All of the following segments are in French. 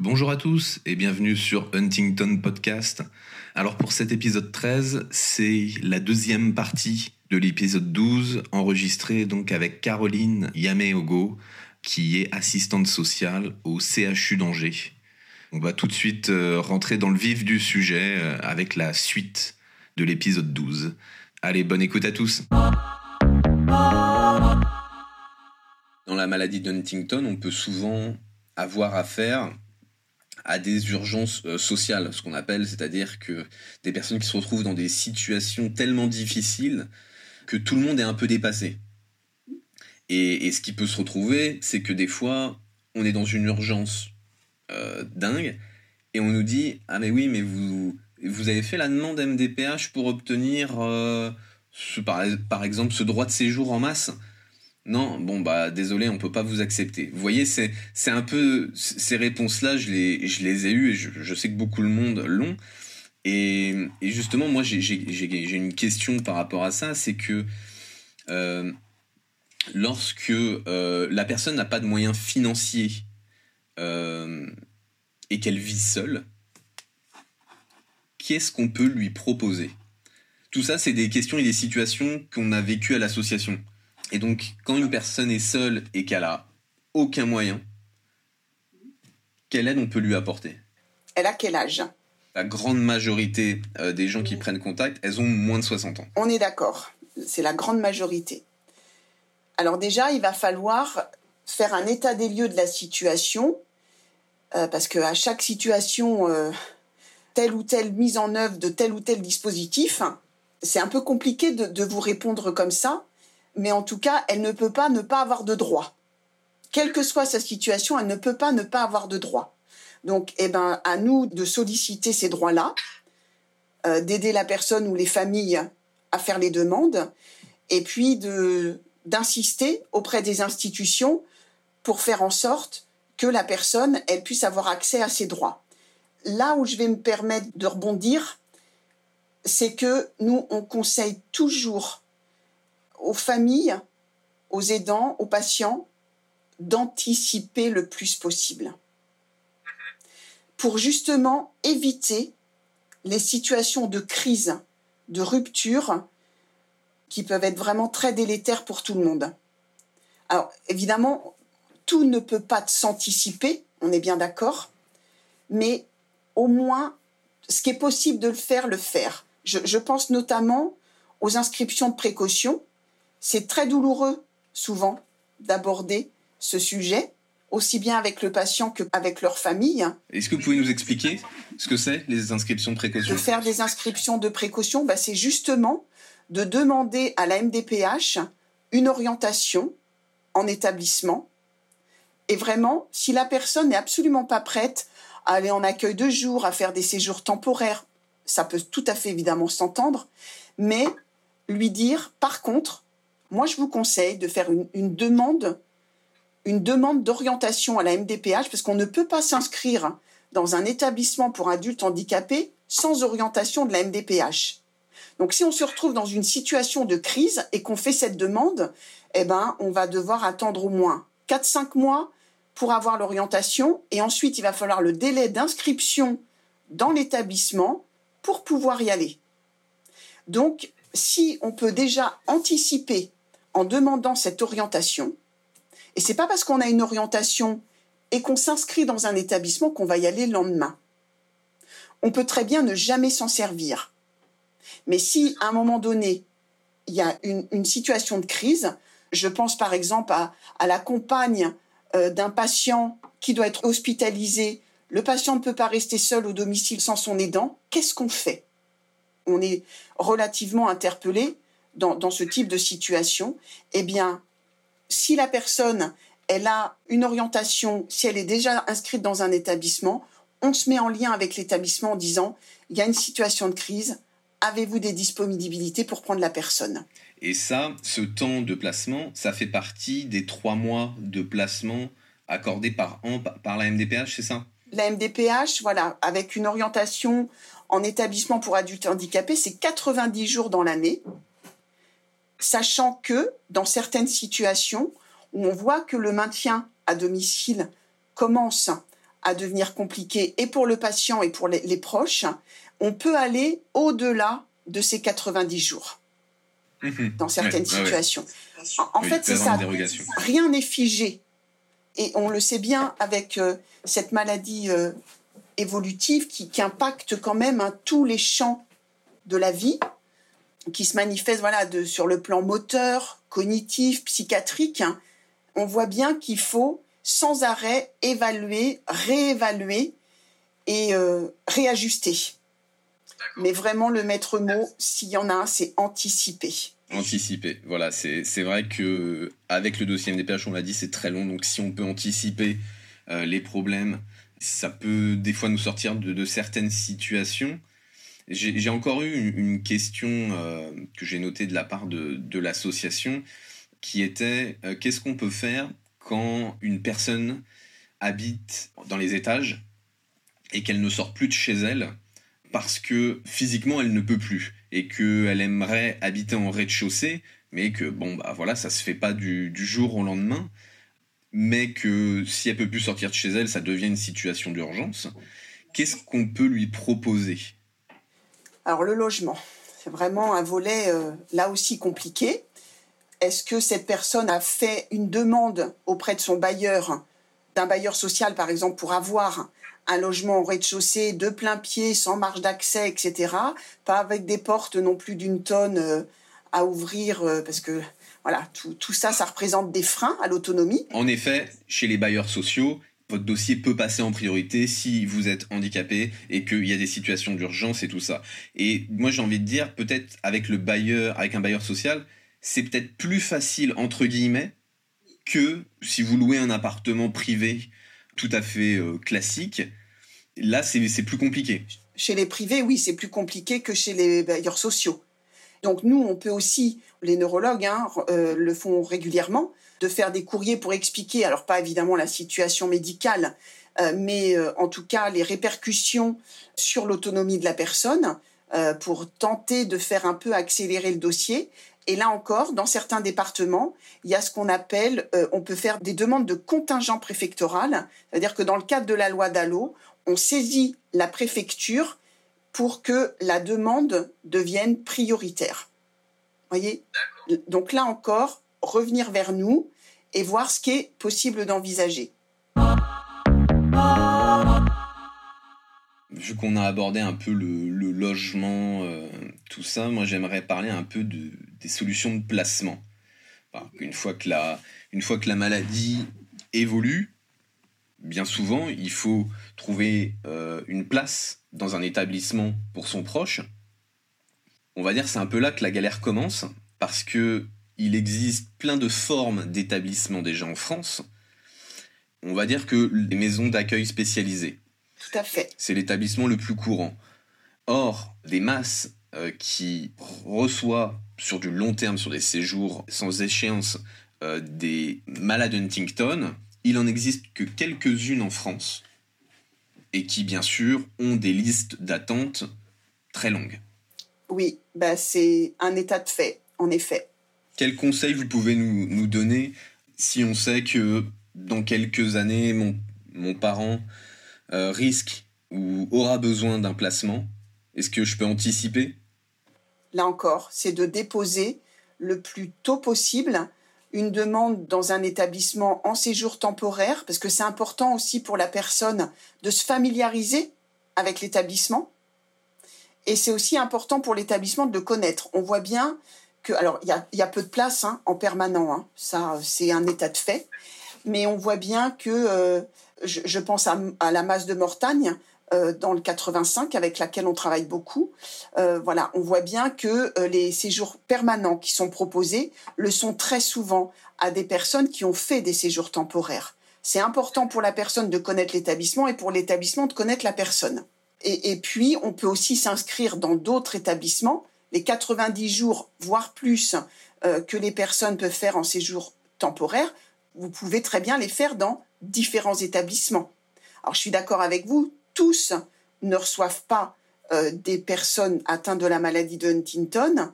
Bonjour à tous et bienvenue sur Huntington Podcast. Alors pour cet épisode 13, c'est la deuxième partie de l'épisode 12 enregistré donc avec Caroline Yameogo qui est assistante sociale au CHU d'Angers. On va tout de suite euh, rentrer dans le vif du sujet euh, avec la suite de l'épisode 12. Allez, bonne écoute à tous. Dans la maladie de Huntington, on peut souvent avoir affaire à des urgences euh, sociales, ce qu'on appelle, c'est-à-dire que des personnes qui se retrouvent dans des situations tellement difficiles que tout le monde est un peu dépassé. Et, ce qui peut se retrouver, c'est que des fois, on est dans une urgence euh, dingue et on nous dit ah mais oui mais vous vous avez fait la demande MDPH pour obtenir euh, par, par exemple ce droit de séjour en masse? Non, bon bah désolé, on peut pas vous accepter. Vous voyez, c'est un peu ces réponses-là, je les ai eues et je, sais que beaucoup de monde l'ont. Et, justement, moi j'ai une question par rapport à ça, c'est que euh, lorsque euh, la personne n'a pas de moyens financiers euh, et qu'elle vit seule, qu'est-ce qu'on peut lui proposer? Tout ça, c'est des questions et des situations qu'on a vécues à l'association. Et donc, quand une personne est seule et qu'elle a aucun moyen, quelle aide on peut lui apporter? Elle a quel âge? La grande majorité euh, des gens qui prennent contact, elles ont moins de 60 ans. On est d'accord, c'est la grande majorité. Alors déjà, il va falloir faire un état des lieux de la situation, euh, parce qu'à chaque situation, euh, telle ou telle mise en œuvre de tel ou tel dispositif, c'est un peu compliqué de vous répondre comme ça mais en tout cas, elle ne peut pas ne pas avoir de droit. Quelle que soit sa situation, elle ne peut pas ne pas avoir de droit. Donc, eh ben, à nous de solliciter ces droits-là, euh, d'aider la personne ou les familles à faire les demandes, et puis de d'insister auprès des institutions pour faire en sorte que la personne elle puisse avoir accès à ses droits. Là où je vais me permettre de rebondir, c'est que nous on conseille toujours aux familles, aux aidants, aux patients, d'anticiper le plus possible pour justement éviter les situations de crise, de rupture qui peuvent être vraiment très délétères pour tout le monde. Alors évidemment, tout ne peut pas s'anticiper, on est bien d'accord, mais au moins, ce qui est possible de le faire, le faire. Je, pense notamment aux inscriptions de précaution c'est très douloureux, souvent, d'aborder ce sujet, aussi bien avec le patient qu'avec leur famille. Est-ce que vous pouvez nous expliquer ce que c'est, les inscriptions de précaution? De faire des inscriptions de précaution, bah, c'est justement de demander à la MDPH une orientation en établissement. Et vraiment, si la personne n'est absolument pas prête à aller en accueil de jour, à faire des séjours temporaires, ça peut tout à fait évidemment s'entendre, mais lui dire, par contre, moi, je vous conseille de faire une, demande, une demande d'orientation à la MDPH, parce qu'on ne peut pas s'inscrire dans un établissement pour adultes handicapés sans orientation de la MDPH. Donc, si on se retrouve dans une situation de crise et qu'on fait cette demande, eh ben, on va devoir attendre au moins 4-5 mois pour avoir l'orientation et ensuite il va falloir le délai d'inscription dans l'établissement pour pouvoir y aller. Donc, si on peut déjà anticiper en demandant cette orientation. Et c'est pas parce qu'on a une orientation et qu'on s'inscrit dans un établissement qu'on va y aller le lendemain. on peut très bien ne jamais s'en servir. Mais si à un moment donné, il y a une, situation de crise, je pense par exemple à, la compagne euh, d'un patient qui doit être hospitalisé, le patient ne peut pas rester seul au domicile sans son aidant, qu'est-ce qu'on fait? On est relativement interpellé dans, dans, ce type de situation. Eh bien, si la personne, elle a une orientation, si elle est déjà inscrite dans un établissement, on se met en lien avec l'établissement en disant, il y a une situation de crise, avez-vous des disponibilités pour prendre la personne? Et ça, ce temps de placement, ça fait partie des trois mois de placement accordés par an par la MDPH, c'est ça? La MDPH, voilà, avec une orientation en établissement pour adultes handicapés, c'est 90 jours dans l'année, sachant que dans certaines situations où on voit que le maintien à domicile commence à devenir compliqué et pour le patient et pour les, proches, on peut aller au-delà de ces 90 jours mhm. dans certaines situations. En, fait, c'est ça. Rien n'est figé. Et on le sait bien avec euh, cette maladie euh, évolutive qui, impacte quand même hein, tous les champs de la vie, qui se manifeste voilà, de, sur le plan moteur, cognitif, psychiatrique. Hein. On voit bien qu'il faut sans arrêt évaluer, réévaluer et euh, réajuster. Mais vraiment, le maître mot, s'il y en a un, c'est anticiper. Anticiper, voilà, c'est vrai que avec le dossier MDPH, on l'a dit, c'est très long, donc si on peut anticiper euh, les problèmes, ça peut des fois nous sortir de, certaines situations. J'ai encore eu une, question euh, que j'ai notée de la part de, l'association, qui était qu'est-ce qu'on peut faire quand une personne habite dans les étages et qu'elle ne sort plus de chez elle parce que physiquement elle ne peut plus et qu'elle aimerait habiter en rez-de-chaussée, mais que bon bah voilà ça se fait pas du, jour au lendemain, mais que si elle peut plus sortir de chez elle, ça devient une situation d'urgence. Qu'est-ce qu'on peut lui proposer? Alors le logement, c'est vraiment un volet euh, là aussi compliqué est-ce que cette personne a fait une demande auprès de son bailleur, d'un bailleur social par exemple, pour avoir un logement au rez-de-chaussée de plein pied, sans marge d'accès, etc. Pas avec des portes non plus d'une tonne euh, à ouvrir, euh, parce que voilà, tout, ça, ça représente des freins à l'autonomie. En effet, chez les bailleurs sociaux, votre dossier peut passer en priorité si vous êtes handicapé et qu'il y a des situations d'urgence et tout ça. Et moi, j'ai envie de dire, peut-être avec le bailleur, avec un bailleur social, c'est peut-être plus facile, entre guillemets, que si vous louez un appartement privé tout à fait euh, classique. Là, c'est plus compliqué. Chez les privés, oui, c'est plus compliqué que chez les bailleurs sociaux. Donc nous, on peut aussi, les neurologues hein, euh, le font régulièrement, de faire des courriers pour expliquer, alors pas évidemment la situation médicale, euh, mais en tout cas les répercussions sur l'autonomie de la personne, pour tenter de faire un peu accélérer le dossier. Et là encore, dans certains départements, il y a ce qu'on appelle, euh, on peut faire des demandes de contingent préfectoral, c'est-à-dire que dans le cadre de la loi DALO, on saisit la préfecture pour que la demande devienne prioritaire. Voyez? Donc là encore, revenir vers nous et voir ce qui est possible d'envisager. Vu qu'on a abordé un peu le, logement, euh, tout ça, moi j'aimerais parler un peu de, des solutions de placement. une, fois que la, une fois que la maladie évolue, bien souvent, il faut trouver euh, une place dans un établissement pour son proche. On va dire c'est un peu là que la galère commence, parce que il existe plein de formes d'établissements déjà en France. On va dire que les maisons d'accueil spécialisées. Tout à fait. C'est l'établissement le plus courant. Or, des masses euh, qui reçoit sur du long terme, sur des séjours sans échéance, euh, des malades Huntington, il en existe que quelques-unes en France et qui, bien sûr, ont des listes d'attente très longues. Oui, bah c'est un état de fait, en effet. Quels conseils vous pouvez nous, donner si on sait que dans quelques années, mon, mon parent euh, risque ou aura besoin d'un placement? Est-ce que je peux anticiper? Là encore, c'est de déposer le plus tôt possible une demande dans un établissement en séjour temporaire, parce que c'est important aussi pour la personne de se familiariser avec l'établissement. Et c'est aussi important pour l'établissement de le connaître. On voit bien alors, il y a, peu de place hein, en permanent, hein. ça, c'est un état de fait. Mais on voit bien que, euh, je, pense à, la masse de Mortagne, euh, dans le 85 avec laquelle on travaille beaucoup. Euh, voilà, on voit bien que les séjours permanents qui sont proposés le sont très souvent à des personnes qui ont fait des séjours temporaires. C'est important pour la personne de connaître l'établissement et pour l'établissement de connaître la personne. Et, puis, on peut aussi s'inscrire dans d'autres établissements. Les 90 jours, voire plus, euh, que les personnes peuvent faire en séjour temporaire, vous pouvez très bien les faire dans différents établissements. Alors, je suis d'accord avec vous, tous ne reçoivent pas euh, des personnes atteintes de la maladie de Huntington,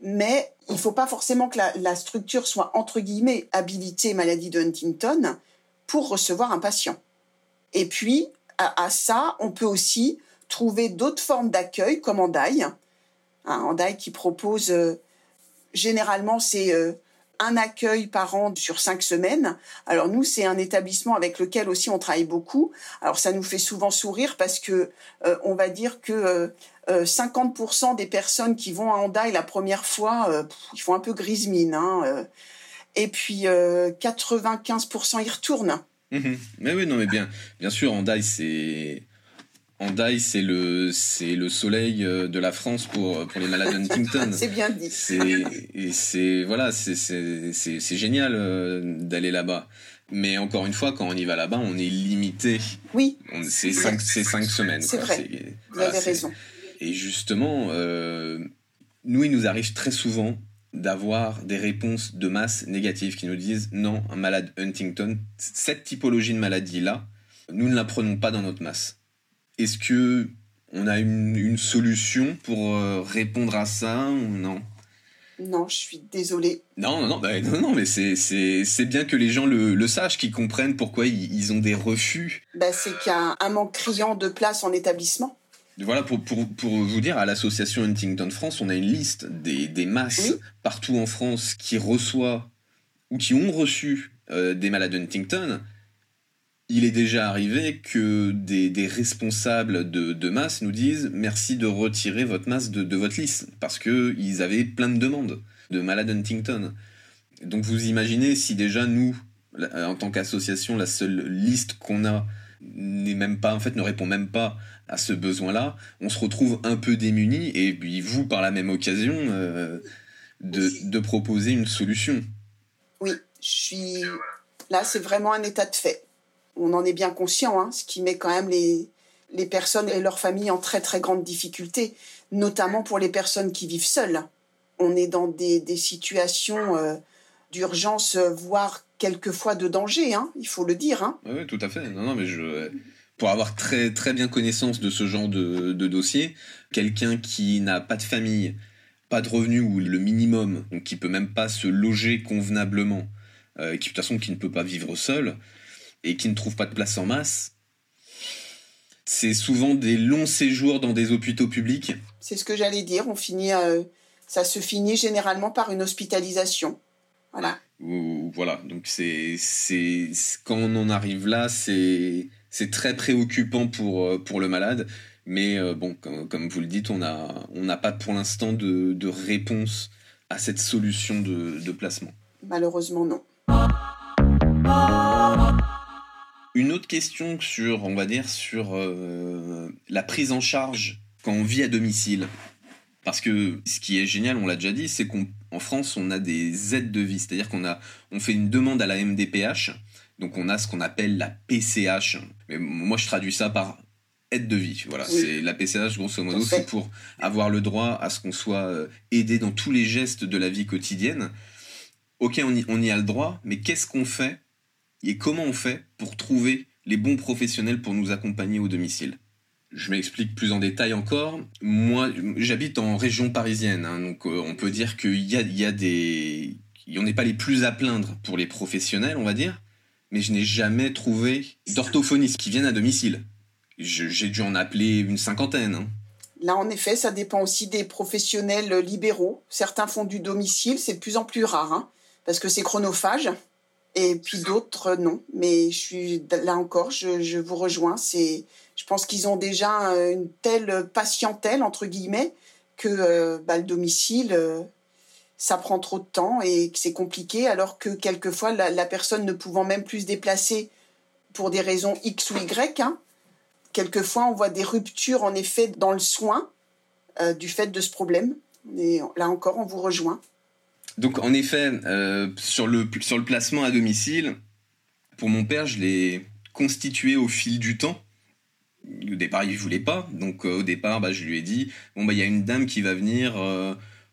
mais il ne faut pas forcément que la, structure soit, entre guillemets, habilitée maladie de Huntington pour recevoir un patient. Et puis, à, ça, on peut aussi trouver d'autres formes d'accueil, comme Andaille. Andaille qui propose, euh, généralement, c'est euh, un accueil par an sur cinq semaines. Alors nous, c'est un établissement avec lequel aussi on travaille beaucoup. Alors ça nous fait souvent sourire parce que euh, on va dire que 50% des personnes qui vont à Andaille la première fois, ils font un peu grise mine. Hein, et puis 95% y retournent. Mhm. Mais oui, non, mais bien, bien sûr, Andai, c'est. Andai, c'est le, c'est le soleil euh, de la France pour, pour les malades Huntington. c'est bien dit. C'est, c'est, voilà, c'est, c'est, génial euh, d'aller là-bas. Mais encore une fois, quand on y va là-bas, on est limité. Oui. C'est cinq, cinq semaines. C'est vrai. Vous avez raison. Et justement, euh, nous, il nous arrive très souvent d'avoir des réponses de masse négatives qui nous disent non, un malade Huntington, cette typologie de maladie-là, nous ne la prenons pas dans notre masse. Est-ce que on a une, solution pour euh, répondre à ça ou non? Non, je suis désolée. Non, non, non, bah, non, non, mais c'est bien que les gens le, sachent, qu'ils comprennent pourquoi ils, ont des refus. Bah, c'est qu'il y a un manque criant de place en établissement. Voilà, pour, pour, pour, vous dire, à l'association Huntington France, on a une liste des, des masses partout en France qui reçoivent ou qui ont reçu euh, des malades Huntington. Il est déjà arrivé que des, des responsables de, de, masse nous disent merci de retirer votre masse de, de votre liste parce qu'ils avaient plein de demandes de malades Huntington. Donc vous imaginez si déjà nous, en tant qu'association, la seule liste qu'on a n'est même pas, en fait, ne répond même pas à ce besoin-là, on se retrouve un peu démuni et puis vous, par la même occasion, euh, de, proposer une solution. Oui, je suis là, c'est vraiment un état de fait. On en est bien conscient, hein, ce qui met quand même les, les personnes et leurs familles en très très grande difficulté, notamment pour les personnes qui vivent seules. On est dans des, des situations euh, d'urgence, voire quelquefois de danger, hein, il faut le dire. Hein. Oui, tout à fait. Non, non, mais je, pour avoir très, très bien connaissance de ce genre de, de dossier, quelqu'un qui n'a pas de famille, pas de revenus ou le minimum, donc qui peut même pas se loger convenablement, euh, qui de toute façon qui ne peut pas vivre seul et qui ne trouve pas de place en masse, c'est souvent des longs séjours dans des hôpitaux publics. C'est ce que j'allais dire. On finit, euh, ça se finit généralement par une hospitalisation. Voilà. voilà. Donc c'est, c'est quand on en arrive là, c'est c'est très préoccupant pour, euh, pour le malade. Mais euh, bon, comme, vous le dites, on n'a on pas pour l'instant de, de, réponse à cette solution de, de placement. Malheureusement, non. Une autre question sur, on va dire, sur euh, la prise en charge quand on vit à domicile. Parce que ce qui est génial, on l'a déjà dit, c'est qu'en France, on a des aides de vie. C'est-à-dire qu'on a, on fait une demande à la MDPH donc on a ce qu'on appelle la PCH. Mais moi je traduis ça par aide de vie. Voilà, c'est la PCH grosso modo, c'est pour avoir le droit à ce qu'on soit euh, aidé dans tous les gestes de la vie quotidienne. Ok, on y, on y a le droit, mais qu'est-ce qu'on fait et comment on fait pour trouver les bons professionnels pour nous accompagner au domicile? Je m'explique plus en détail encore. Moi, j'habite en région parisienne, hein, donc euh, on peut dire qu'il y a, il y a des... On n'est pas les plus à plaindre pour les professionnels, on va dire mais je n'ai jamais trouvé d'orthophonistes qui viennent à domicile. J'ai dû en appeler une cinquantaine. Hein. Là, en effet, ça dépend aussi des professionnels libéraux. Certains font du domicile, c'est de plus en plus rare, hein, parce que c'est chronophage. Et puis d'autres, non. Mais je suis là encore, je, vous rejoins. C'est, je pense qu'ils ont déjà une telle patientèle, entre guillemets, que bah, le domicile, ça prend trop de temps et que c'est compliqué, alors que quelquefois, la, personne ne pouvant même plus se déplacer pour des raisons X ou Y, hein, quelquefois on voit des ruptures en effet dans le soin euh, du fait de ce problème. Et là encore, on vous rejoint. Donc en effet, euh, sur, le, sur le placement à domicile, pour mon père, je l'ai constitué au fil du temps. Au départ, il voulait pas. Donc euh, au départ, bah, je lui ai dit, bon, bah, il y a une dame qui va venir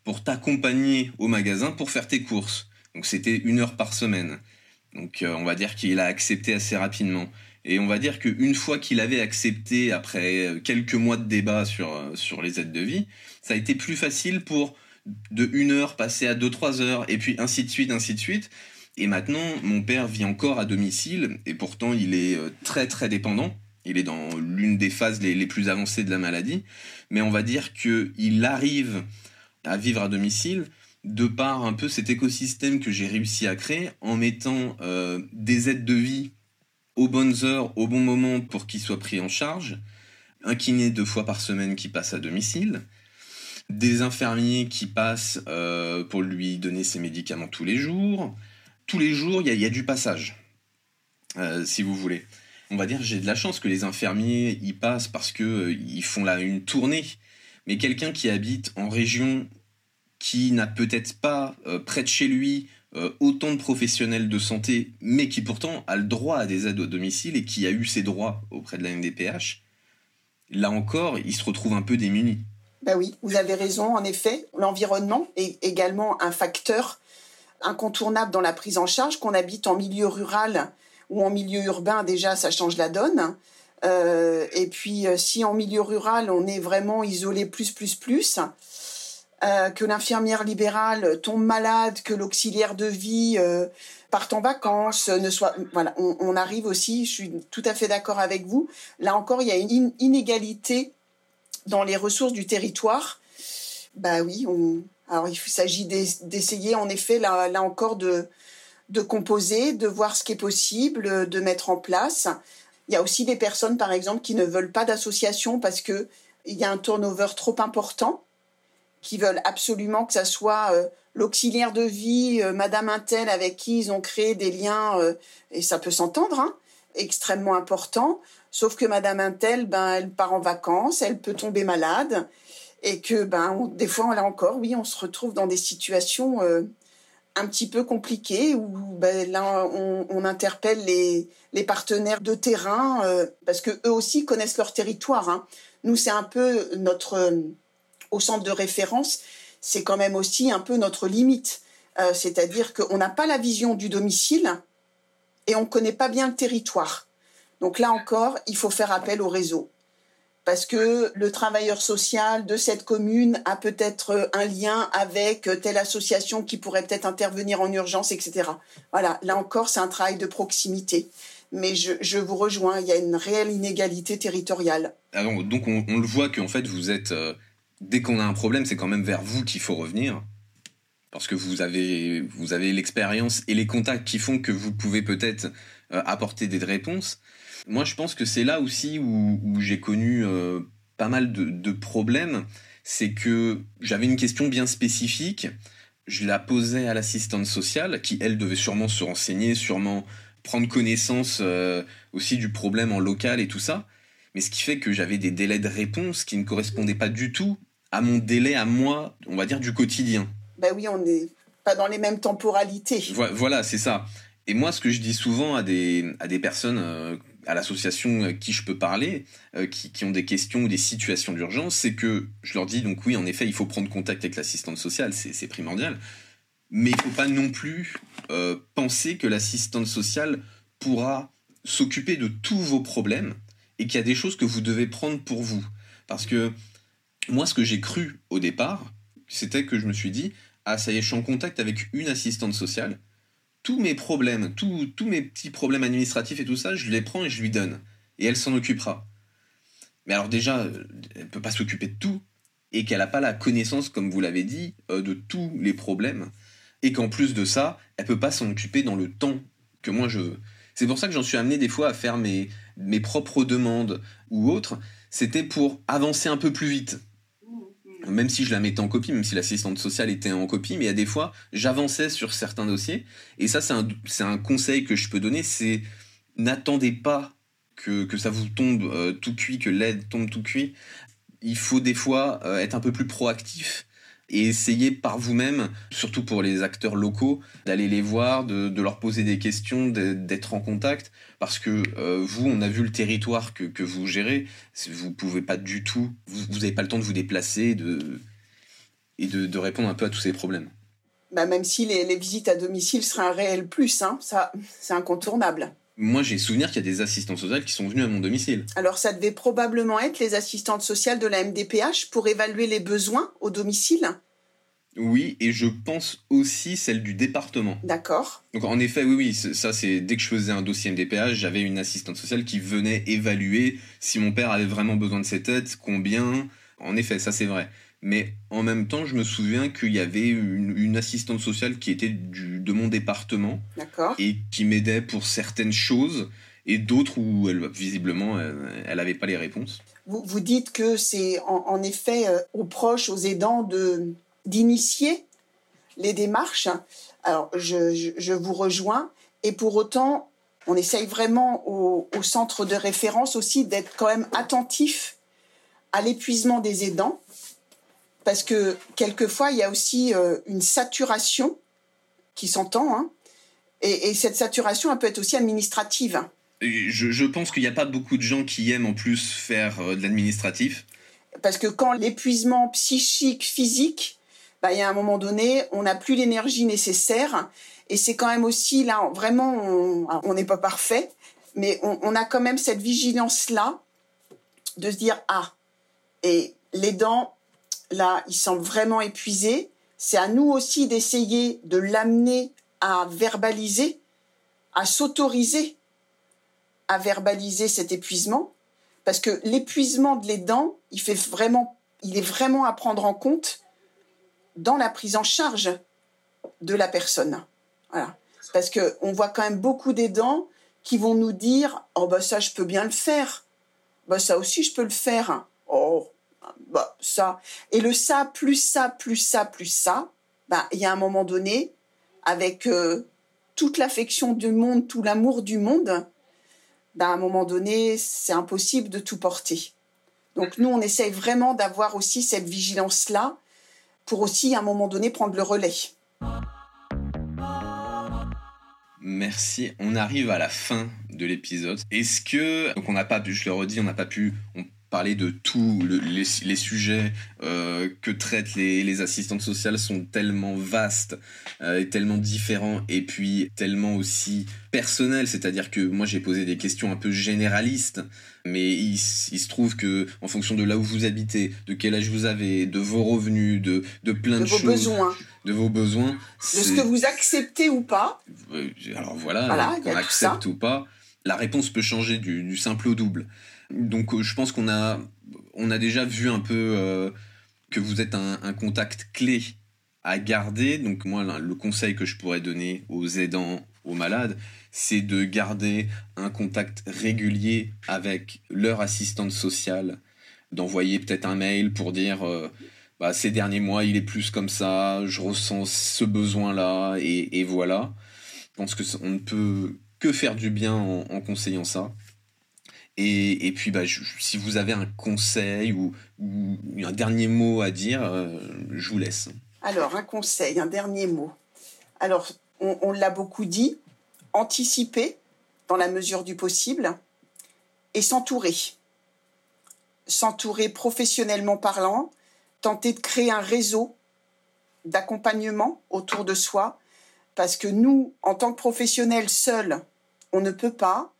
pour t'accompagner au magasin pour faire tes courses. Donc c'était une heure par semaine. Donc euh, on va dire qu'il a accepté assez rapidement. Et on va dire qu'une fois qu'il avait accepté, après euh, quelques mois de débat sur, euh, sur les aides de vie, ça a été plus facile pour de une heure passer à deux, trois heures, et puis ainsi de suite, ainsi de suite. Et maintenant, mon père vit encore à domicile, et pourtant il est très très dépendant. Il est dans l'une des phases les, les, plus avancées de la maladie. Mais on va dire qu'il arrive à vivre à domicile de par un peu cet écosystème que j'ai réussi à créer en mettant euh, des aides de vie aux bonnes heures, au bon moment pour qu'il soit pris en charge, un kiné deux fois par semaine qui passe à domicile, des infirmiers qui passent euh, pour lui donner ses médicaments tous les jours. Tous les jours, il y, a du passage, euh, si vous voulez. On va dire j'ai de la chance que les infirmiers y passent parce qu'ils font là une tournée mais quelqu'un qui habite en région qui n'a peut-être pas euh, près de chez lui euh, autant de professionnels de santé, mais qui pourtant a le droit à des aides au domicile et qui a eu ses droits auprès de la MDPH, là encore, il se retrouve un peu démuni. Ben oui, vous avez raison, en effet. L'environnement est également un facteur incontournable dans la prise en charge, qu'on habite en milieu rural ou en milieu urbain, déjà, ça change la donne. Euh, et puis, euh, si en milieu rural, on est vraiment isolé plus, plus, plus, euh, que l'infirmière libérale tombe malade, que l'auxiliaire de vie parte en vacances, ne soit, voilà, on, arrive aussi. Je suis tout à fait d'accord avec vous. Là encore, il y a une inégalité dans les ressources du territoire. Bah oui, alors il s'agit d'essayer en effet là, encore de de composer, de voir ce qui est possible, de mettre en place. Il y a aussi des personnes, par exemple, qui ne veulent pas d'association parce qu'il y a un turnover trop important, qui veulent absolument que ça soit euh, l'auxiliaire de vie, euh, Madame Intel, avec qui ils ont créé des liens, euh, et ça peut s'entendre, hein, extrêmement important. Sauf que Madame Intel, ben, elle part en vacances, elle peut tomber malade, et que, ben, des fois, là encore, oui, on se retrouve dans des situations un petit peu compliqué où ben, là on, interpelle les, partenaires de terrain euh, parce que eux aussi connaissent leur territoire. Hein. Nous c'est un peu notre au centre de référence, c'est quand même aussi un peu notre limite. Euh, c'est-à-dire qu'on n'a pas la vision du domicile et on ne connaît pas bien le territoire. Donc là encore, il faut faire appel au réseau parce que le travailleur social de cette commune a peut-être un lien avec telle association qui pourrait peut-être intervenir en urgence, etc. Voilà, là encore, c'est un travail de proximité. Mais je, vous rejoins, il y a une réelle inégalité territoriale. Ah donc on, le voit qu'en fait, vous êtes... Euh, dès qu'on a un problème, c'est quand même vers vous qu'il faut revenir. Parce que vous avez, vous avez l'expérience et les contacts qui font que vous pouvez peut-être euh, apporter des réponses. Moi, je pense que c'est là aussi où, j'ai connu euh, pas mal de, problèmes. C'est que j'avais une question bien spécifique. Je la posais à l'assistante sociale, qui, elle, devait sûrement se renseigner, sûrement prendre connaissance euh, aussi du problème en local et tout ça. Mais ce qui fait que j'avais des délais de réponse qui ne correspondaient pas du tout à mon délai à moi, on va dire, du quotidien. Ben oui, on n'est pas dans les mêmes temporalités. Voilà, c'est ça. Et moi, ce que je dis souvent à des, à des personnes euh, à l'association euh, qui je peux parler, euh, qui, ont des questions ou des situations d'urgence, c'est que je leur dis donc oui, en effet, il faut prendre contact avec l'assistante sociale, c'est primordial, mais il ne faut pas non plus euh, penser que l'assistante sociale pourra s'occuper de tous vos problèmes et qu'il y a des choses que vous devez prendre pour vous. Parce que moi, ce que j'ai cru au départ, c'était que je me suis dit, ah ça y est, je suis en contact avec une assistante sociale, tous mes problèmes, tous, mes petits problèmes administratifs et tout ça, je les prends et je lui donne. Et elle s'en occupera. Mais alors déjà, elle ne peut pas s'occuper de tout, et qu'elle n'a pas la connaissance, comme vous l'avez dit, euh, de tous les problèmes, et qu'en plus de ça, elle ne peut pas s'en occuper dans le temps que moi je veux. C'est pour ça que j'en suis amené des fois à faire mes propres demandes ou autres. C'était pour avancer un peu plus vite. Même si je la mettais en copie, même si l'assistante sociale était en copie, mais a des fois, j'avançais sur certains dossiers. Et ça, c'est un, conseil que je peux donner, c'est n'attendez pas que, que, ça vous tombe euh, tout cuit, que l'aide tombe tout cuit. Il faut des fois euh, être un peu plus proactif et essayer par vous-même, surtout pour les acteurs locaux, d'aller les voir, de, leur poser des questions, d'être en contact, parce que euh, vous, on a vu le territoire que, que vous gérez, vous pouvez pas du tout, vous n'avez pas le temps de vous déplacer de, et de, répondre un peu à tous ces problèmes. Bah même si les, les visites à domicile seraient un réel plus, hein, ça c'est incontournable. Moi, j'ai souvenir qu'il y a des assistantes sociales qui sont venues à mon domicile. Alors, ça devait probablement être les assistantes sociales de la MDPH pour évaluer les besoins au domicile oui, et je pense aussi celle du département. D'accord. Donc en effet, oui, oui, ça c'est dès que je faisais un dossier MDPH, j'avais une assistante sociale qui venait évaluer si mon père avait vraiment besoin de cette aide, combien. En effet, ça c'est vrai. Mais en même temps, je me souviens qu'il y avait une, assistante sociale qui était du, de mon département. Et qui m'aidait pour certaines choses et d'autres où elle, visiblement elle n'avait pas les réponses. Vous, vous dites que c'est en, effet euh, aux proches, aux aidants de d'initier les démarches. Alors, je, vous rejoins. Et pour autant, on essaye vraiment au, centre de référence aussi d'être quand même attentif à l'épuisement des aidants. Parce que quelquefois, il y a aussi euh, une saturation qui s'entend. Hein. et, cette saturation, elle peut être aussi administrative. Je, je pense qu'il n'y a pas beaucoup de gens qui aiment en plus faire euh, de l'administratif. Parce que quand l'épuisement psychique, physique bah, il y a un moment donné, on n'a plus l'énergie nécessaire. Et c'est quand même aussi là, vraiment, on n'est pas parfait, mais on, a quand même cette vigilance-là de se dire, ah, et les dents, là, ils semblent vraiment épuisés. C'est à nous aussi d'essayer de l'amener à verbaliser, à s'autoriser à verbaliser cet épuisement, parce que l'épuisement de les dents, il fait vraiment, il est vraiment à prendre en compte dans la prise en charge de la personne. Voilà. Parce qu'on voit quand même beaucoup d'aidants qui vont nous dire Oh, bah, ça, je peux bien le faire. Bah, ça aussi, je peux le faire. Oh, bah, ça. Et le ça, plus ça, plus ça, plus ça, bah, il y a un moment donné, avec euh, toute l'affection du monde, tout l'amour du monde, bah, à un moment donné, c'est impossible de tout porter. Donc, nous, on essaye vraiment d'avoir aussi cette vigilance-là pour aussi à un moment donné prendre le relais. Merci. On arrive à la fin de l'épisode. Est-ce que donc on n'a pas pu, je le redis, on n'a pas pu parler de tous les, sujets euh, que traitent les, assistantes sociales sont tellement vastes euh, et tellement différents et puis tellement aussi personnels. C'est-à-dire que moi j'ai posé des questions un peu généralistes, mais il, se trouve que en fonction de là où vous habitez, de quel âge vous avez, de vos revenus, de, de plein de, de vos besoins. de vos besoins, de ce que vous acceptez ou pas. Euh, alors voilà, qu'on accepte ou pas, la réponse peut changer du, du simple au double. Donc euh, je pense qu'on a, on a déjà vu un peu euh, que vous êtes un, contact clé à garder. Donc moi, le conseil que je pourrais donner aux aidants, aux malades, c'est de garder un contact régulier avec leur assistante sociale, d'envoyer peut-être un mail pour dire euh, bah, ces derniers mois il est plus comme ça, je ressens ce besoin-là et, voilà. Je pense qu'on ne peut que faire du bien en conseillant ça. Et, puis, bah, si vous avez un conseil ou, un dernier mot à dire, euh, je vous laisse. Alors, un conseil, un dernier mot. Alors, on, l'a beaucoup dit, anticiper dans la mesure du possible et s'entourer. S'entourer professionnellement parlant, tenter de créer un réseau d'accompagnement autour de soi, parce que nous, en tant que professionnels seuls, on ne peut pas,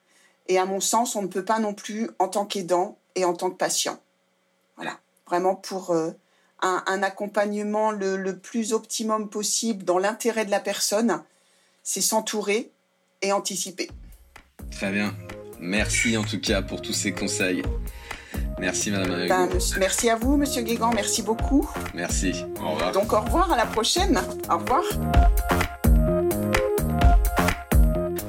et à mon sens, on ne peut pas non plus en tant qu'aidant et en tant que patient. Voilà, vraiment pour euh, un, accompagnement le, plus optimum possible dans l'intérêt de la personne, c'est s'entourer et anticiper. Très bien. Merci en tout cas pour tous ces conseils. Merci Madame ben, Merci à vous Monsieur Guégan, merci beaucoup. Merci. Au revoir. Donc au revoir, à la prochaine. Au revoir.